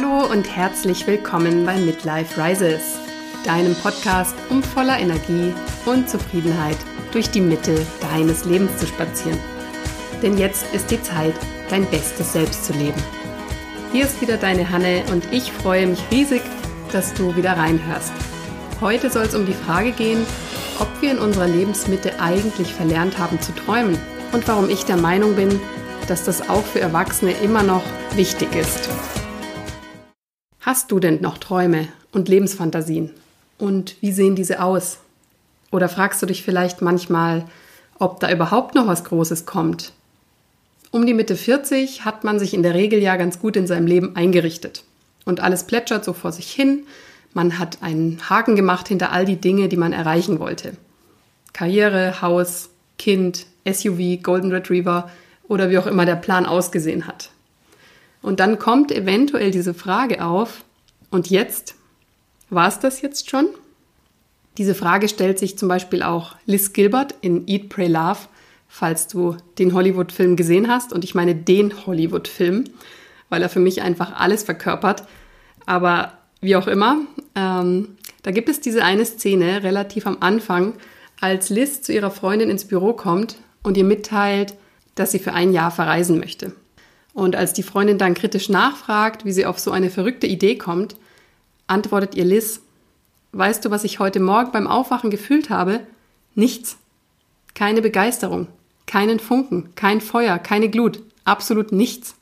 Hallo und herzlich willkommen bei Midlife Rises, deinem Podcast, um voller Energie und Zufriedenheit durch die Mitte deines Lebens zu spazieren. Denn jetzt ist die Zeit, dein bestes Selbst zu leben. Hier ist wieder deine Hanne und ich freue mich riesig, dass du wieder reinhörst. Heute soll es um die Frage gehen, ob wir in unserer Lebensmitte eigentlich verlernt haben zu träumen und warum ich der Meinung bin, dass das auch für Erwachsene immer noch wichtig ist. Hast du denn noch Träume und Lebensfantasien? Und wie sehen diese aus? Oder fragst du dich vielleicht manchmal, ob da überhaupt noch was Großes kommt? Um die Mitte 40 hat man sich in der Regel ja ganz gut in seinem Leben eingerichtet. Und alles plätschert so vor sich hin. Man hat einen Haken gemacht hinter all die Dinge, die man erreichen wollte. Karriere, Haus, Kind, SUV, Golden Retriever oder wie auch immer der Plan ausgesehen hat. Und dann kommt eventuell diese Frage auf, und jetzt? War es das jetzt schon? Diese Frage stellt sich zum Beispiel auch Liz Gilbert in Eat, Pray, Love, falls du den Hollywood-Film gesehen hast. Und ich meine den Hollywood-Film, weil er für mich einfach alles verkörpert. Aber wie auch immer, ähm, da gibt es diese eine Szene relativ am Anfang, als Liz zu ihrer Freundin ins Büro kommt und ihr mitteilt, dass sie für ein Jahr verreisen möchte. Und als die Freundin dann kritisch nachfragt, wie sie auf so eine verrückte Idee kommt, antwortet ihr Liz, weißt du, was ich heute Morgen beim Aufwachen gefühlt habe? Nichts. Keine Begeisterung, keinen Funken, kein Feuer, keine Glut, absolut nichts.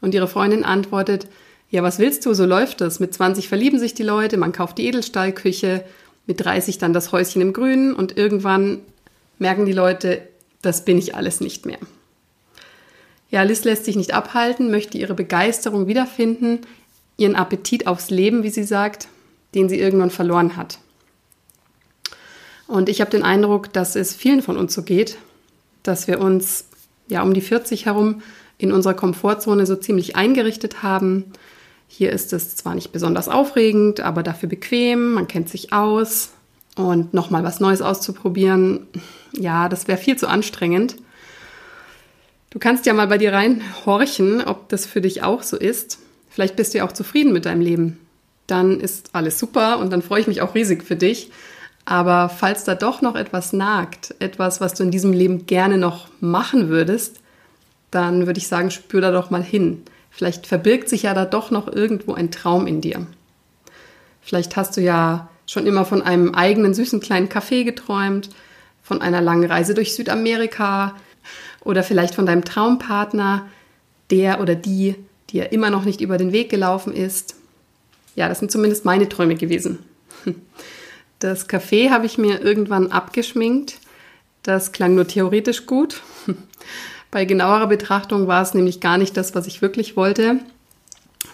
Und ihre Freundin antwortet, ja, was willst du, so läuft das. Mit 20 verlieben sich die Leute, man kauft die Edelstahlküche, mit 30 dann das Häuschen im Grünen und irgendwann merken die Leute, das bin ich alles nicht mehr. Ja, Liz lässt sich nicht abhalten, möchte ihre Begeisterung wiederfinden, ihren Appetit aufs Leben, wie sie sagt, den sie irgendwann verloren hat. Und ich habe den Eindruck, dass es vielen von uns so geht, dass wir uns ja um die 40 herum in unserer Komfortzone so ziemlich eingerichtet haben. Hier ist es zwar nicht besonders aufregend, aber dafür bequem, man kennt sich aus und nochmal was Neues auszuprobieren, ja, das wäre viel zu anstrengend. Du kannst ja mal bei dir reinhorchen, ob das für dich auch so ist. Vielleicht bist du ja auch zufrieden mit deinem Leben. Dann ist alles super und dann freue ich mich auch riesig für dich. Aber falls da doch noch etwas nagt, etwas, was du in diesem Leben gerne noch machen würdest, dann würde ich sagen, spür da doch mal hin. Vielleicht verbirgt sich ja da doch noch irgendwo ein Traum in dir. Vielleicht hast du ja schon immer von einem eigenen süßen kleinen Café geträumt, von einer langen Reise durch Südamerika, oder vielleicht von deinem Traumpartner, der oder die dir immer noch nicht über den Weg gelaufen ist. Ja, das sind zumindest meine Träume gewesen. Das Café habe ich mir irgendwann abgeschminkt. Das klang nur theoretisch gut. Bei genauerer Betrachtung war es nämlich gar nicht das, was ich wirklich wollte,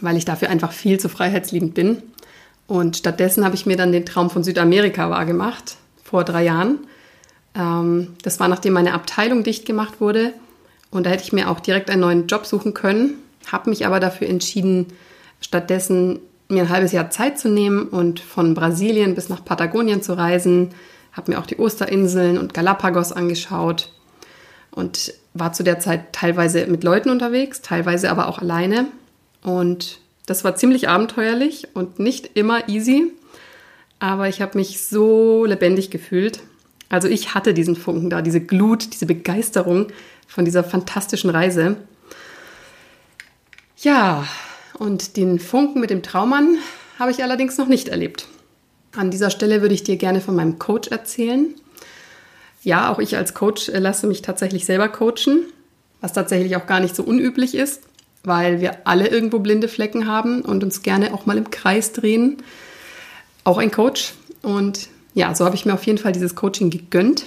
weil ich dafür einfach viel zu freiheitsliebend bin. Und stattdessen habe ich mir dann den Traum von Südamerika wahrgemacht, vor drei Jahren. Ähm, das war nachdem meine Abteilung dicht gemacht wurde. Und da hätte ich mir auch direkt einen neuen Job suchen können, habe mich aber dafür entschieden, stattdessen mir ein halbes Jahr Zeit zu nehmen und von Brasilien bis nach Patagonien zu reisen, habe mir auch die Osterinseln und Galapagos angeschaut und war zu der Zeit teilweise mit Leuten unterwegs, teilweise aber auch alleine. Und das war ziemlich abenteuerlich und nicht immer easy, aber ich habe mich so lebendig gefühlt also ich hatte diesen Funken da, diese Glut, diese Begeisterung von dieser fantastischen Reise. Ja, und den Funken mit dem Traummann habe ich allerdings noch nicht erlebt. An dieser Stelle würde ich dir gerne von meinem Coach erzählen. Ja, auch ich als Coach äh, lasse mich tatsächlich selber coachen, was tatsächlich auch gar nicht so unüblich ist, weil wir alle irgendwo blinde Flecken haben und uns gerne auch mal im Kreis drehen. Auch ein Coach. Und ja, so habe ich mir auf jeden Fall dieses Coaching gegönnt.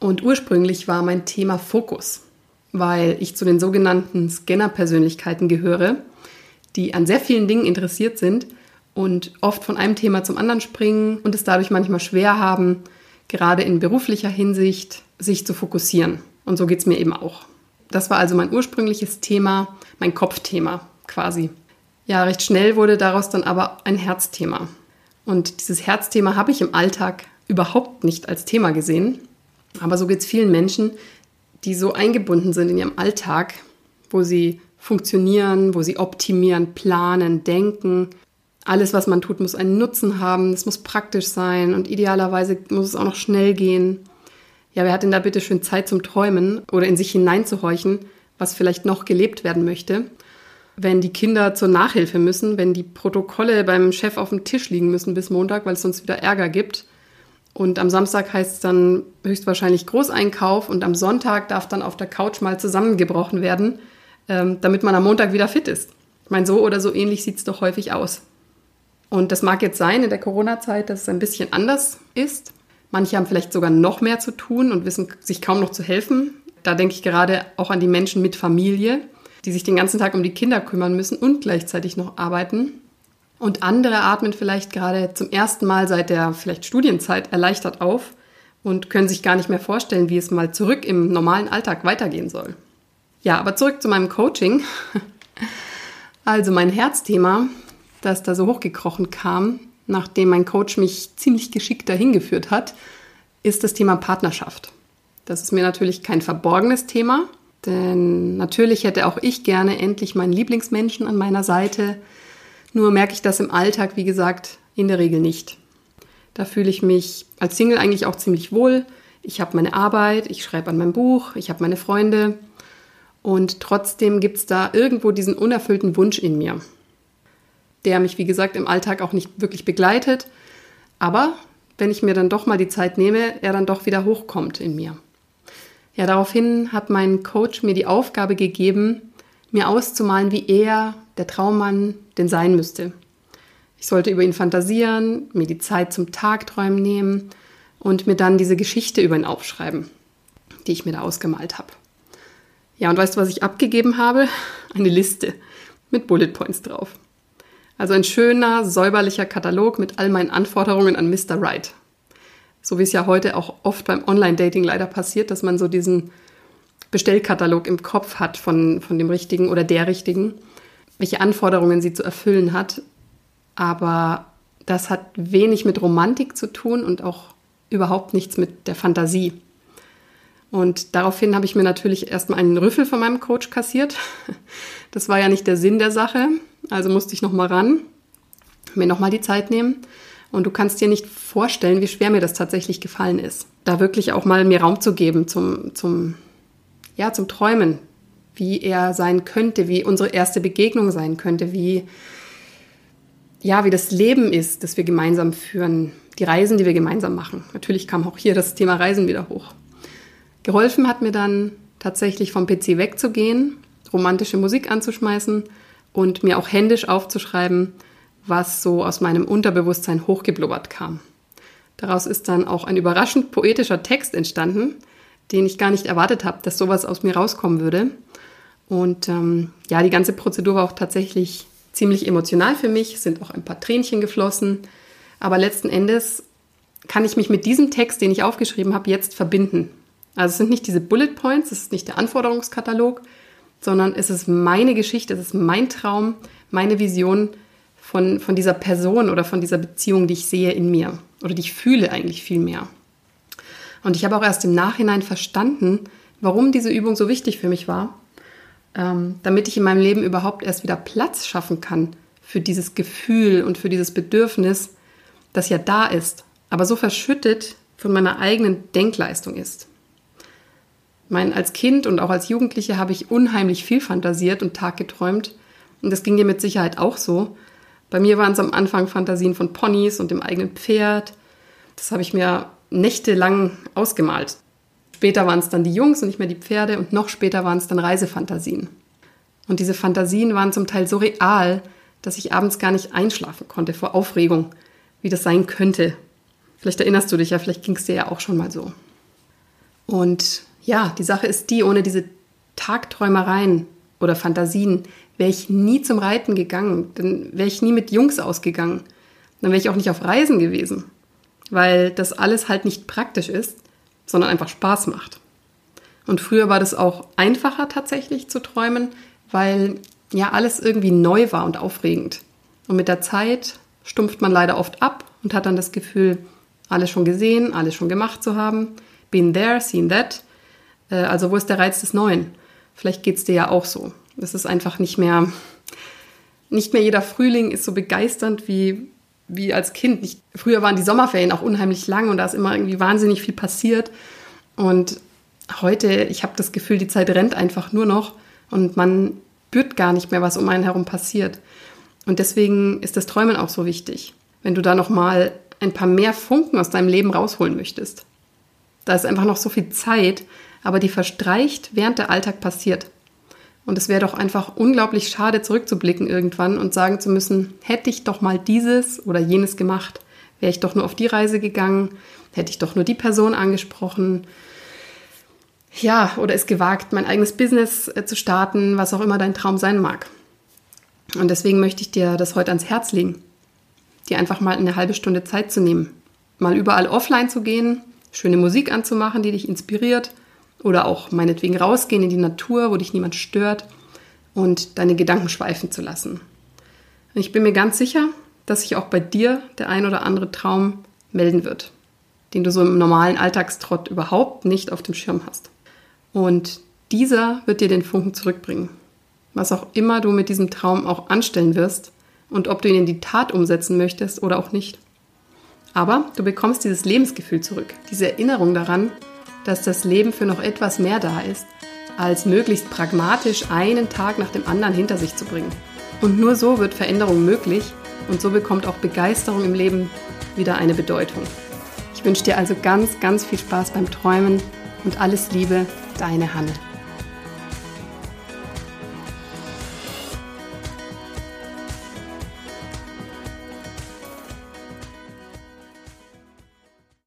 Und ursprünglich war mein Thema Fokus, weil ich zu den sogenannten Scanner-Persönlichkeiten gehöre, die an sehr vielen Dingen interessiert sind und oft von einem Thema zum anderen springen und es dadurch manchmal schwer haben, gerade in beruflicher Hinsicht sich zu fokussieren. Und so geht es mir eben auch. Das war also mein ursprüngliches Thema, mein Kopfthema quasi. Ja, recht schnell wurde daraus dann aber ein Herzthema. Und dieses Herzthema habe ich im Alltag überhaupt nicht als Thema gesehen. Aber so geht es vielen Menschen, die so eingebunden sind in ihrem Alltag, wo sie funktionieren, wo sie optimieren, planen, denken. Alles, was man tut, muss einen Nutzen haben, es muss praktisch sein und idealerweise muss es auch noch schnell gehen. Ja, wer hat denn da bitte schön Zeit zum Träumen oder in sich hineinzuhorchen, was vielleicht noch gelebt werden möchte? Wenn die Kinder zur Nachhilfe müssen, wenn die Protokolle beim Chef auf dem Tisch liegen müssen bis Montag, weil es sonst wieder Ärger gibt. Und am Samstag heißt es dann höchstwahrscheinlich Großeinkauf und am Sonntag darf dann auf der Couch mal zusammengebrochen werden, ähm, damit man am Montag wieder fit ist. Ich meine, so oder so ähnlich sieht es doch häufig aus. Und das mag jetzt sein in der Corona-Zeit, dass es ein bisschen anders ist. Manche haben vielleicht sogar noch mehr zu tun und wissen sich kaum noch zu helfen. Da denke ich gerade auch an die Menschen mit Familie, die sich den ganzen Tag um die Kinder kümmern müssen und gleichzeitig noch arbeiten. Und andere atmen vielleicht gerade zum ersten Mal seit der vielleicht Studienzeit erleichtert auf und können sich gar nicht mehr vorstellen, wie es mal zurück im normalen Alltag weitergehen soll. Ja, aber zurück zu meinem Coaching. Also mein Herzthema, das da so hochgekrochen kam, nachdem mein Coach mich ziemlich geschickt dahin geführt hat, ist das Thema Partnerschaft. Das ist mir natürlich kein verborgenes Thema, denn natürlich hätte auch ich gerne endlich meinen Lieblingsmenschen an meiner Seite. Nur merke ich das im Alltag, wie gesagt, in der Regel nicht. Da fühle ich mich als Single eigentlich auch ziemlich wohl. Ich habe meine Arbeit, ich schreibe an meinem Buch, ich habe meine Freunde. Und trotzdem gibt es da irgendwo diesen unerfüllten Wunsch in mir der mich, wie gesagt, im Alltag auch nicht wirklich begleitet. Aber wenn ich mir dann doch mal die Zeit nehme, er dann doch wieder hochkommt in mir. Ja, daraufhin hat mein Coach mir die Aufgabe gegeben, mir auszumalen, wie er, der Traummann, denn sein müsste. Ich sollte über ihn fantasieren, mir die Zeit zum Tagträumen nehmen und mir dann diese Geschichte über ihn aufschreiben, die ich mir da ausgemalt habe. Ja, und weißt du, was ich abgegeben habe? Eine Liste mit Bullet Points drauf. Also ein schöner, säuberlicher Katalog mit all meinen Anforderungen an Mr. Right. So wie es ja heute auch oft beim Online-Dating leider passiert, dass man so diesen Bestellkatalog im Kopf hat von, von dem Richtigen oder der Richtigen, welche Anforderungen sie zu erfüllen hat. Aber das hat wenig mit Romantik zu tun und auch überhaupt nichts mit der Fantasie. Und daraufhin habe ich mir natürlich erstmal einen Rüffel von meinem Coach kassiert. Das war ja nicht der Sinn der Sache. Also musste ich nochmal ran, mir nochmal die Zeit nehmen. Und du kannst dir nicht vorstellen, wie schwer mir das tatsächlich gefallen ist. Da wirklich auch mal mir Raum zu geben zum, zum, ja, zum Träumen, wie er sein könnte, wie unsere erste Begegnung sein könnte, wie, ja, wie das Leben ist, das wir gemeinsam führen, die Reisen, die wir gemeinsam machen. Natürlich kam auch hier das Thema Reisen wieder hoch. Geholfen hat mir dann tatsächlich vom PC wegzugehen, romantische Musik anzuschmeißen und mir auch händisch aufzuschreiben, was so aus meinem Unterbewusstsein hochgeblubbert kam. Daraus ist dann auch ein überraschend poetischer Text entstanden, den ich gar nicht erwartet habe, dass sowas aus mir rauskommen würde. Und ähm, ja, die ganze Prozedur war auch tatsächlich ziemlich emotional für mich, sind auch ein paar Tränchen geflossen. Aber letzten Endes kann ich mich mit diesem Text, den ich aufgeschrieben habe, jetzt verbinden. Also es sind nicht diese Bullet Points, es ist nicht der Anforderungskatalog, sondern es ist meine Geschichte, es ist mein Traum, meine Vision von, von dieser Person oder von dieser Beziehung, die ich sehe in mir oder die ich fühle eigentlich viel mehr. Und ich habe auch erst im Nachhinein verstanden, warum diese Übung so wichtig für mich war, ähm, damit ich in meinem Leben überhaupt erst wieder Platz schaffen kann für dieses Gefühl und für dieses Bedürfnis, das ja da ist, aber so verschüttet von meiner eigenen Denkleistung ist mein, als Kind und auch als Jugendliche habe ich unheimlich viel fantasiert und taggeträumt. Und das ging dir mit Sicherheit auch so. Bei mir waren es am Anfang Fantasien von Ponys und dem eigenen Pferd. Das habe ich mir nächtelang ausgemalt. Später waren es dann die Jungs und nicht mehr die Pferde und noch später waren es dann Reisefantasien. Und diese Fantasien waren zum Teil so real, dass ich abends gar nicht einschlafen konnte vor Aufregung, wie das sein könnte. Vielleicht erinnerst du dich ja, vielleicht ging es dir ja auch schon mal so. Und ja, die Sache ist die, ohne diese Tagträumereien oder Fantasien wäre ich nie zum Reiten gegangen. Dann wäre ich nie mit Jungs ausgegangen. Dann wäre ich auch nicht auf Reisen gewesen. Weil das alles halt nicht praktisch ist, sondern einfach Spaß macht. Und früher war das auch einfacher tatsächlich zu träumen, weil ja alles irgendwie neu war und aufregend. Und mit der Zeit stumpft man leider oft ab und hat dann das Gefühl, alles schon gesehen, alles schon gemacht zu haben. Been there, seen that. Äh, also wo ist der Reiz des Neuen? Vielleicht geht es dir ja auch so. Es ist einfach nicht mehr, nicht mehr jeder Frühling ist so begeisternd wie, wie als Kind. Ich, früher waren die Sommerferien auch unheimlich lang und da ist immer irgendwie wahnsinnig viel passiert. Und heute, ich habe das Gefühl, die Zeit rennt einfach nur noch und man spürt gar nicht mehr, was um einen herum passiert. Und deswegen ist das Träumen auch so wichtig. Wenn du da noch mal ein paar mehr Funken aus deinem Leben rausholen möchtest. Da ist einfach noch so viel Zeit, aber die verstreicht, während der Alltag passiert. Und es wäre doch einfach unglaublich schade, zurückzublicken irgendwann und sagen zu müssen, hätte ich doch mal dieses oder jenes gemacht, wäre ich doch nur auf die Reise gegangen, hätte ich doch nur die Person angesprochen, ja, oder es gewagt, mein eigenes Business äh, zu starten, was auch immer dein Traum sein mag. Und deswegen möchte ich dir das heute ans Herz legen, dir einfach mal eine halbe Stunde Zeit zu nehmen, mal überall offline zu gehen, schöne Musik anzumachen, die dich inspiriert, oder auch meinetwegen rausgehen in die Natur, wo dich niemand stört und deine Gedanken schweifen zu lassen. Und ich bin mir ganz sicher, dass sich auch bei dir der ein oder andere Traum melden wird, den du so im normalen Alltagstrott überhaupt nicht auf dem Schirm hast. Und dieser wird dir den Funken zurückbringen. Was auch immer du mit diesem Traum auch anstellen wirst und ob du ihn in die Tat umsetzen möchtest oder auch nicht. Aber du bekommst dieses Lebensgefühl zurück, diese Erinnerung daran, dass das Leben für noch etwas mehr da ist, als möglichst pragmatisch einen Tag nach dem anderen hinter sich zu bringen. Und nur so wird Veränderung möglich und so bekommt auch Begeisterung im Leben wieder eine Bedeutung. Ich wünsche dir also ganz, ganz viel Spaß beim Träumen und alles Liebe, deine Hanne.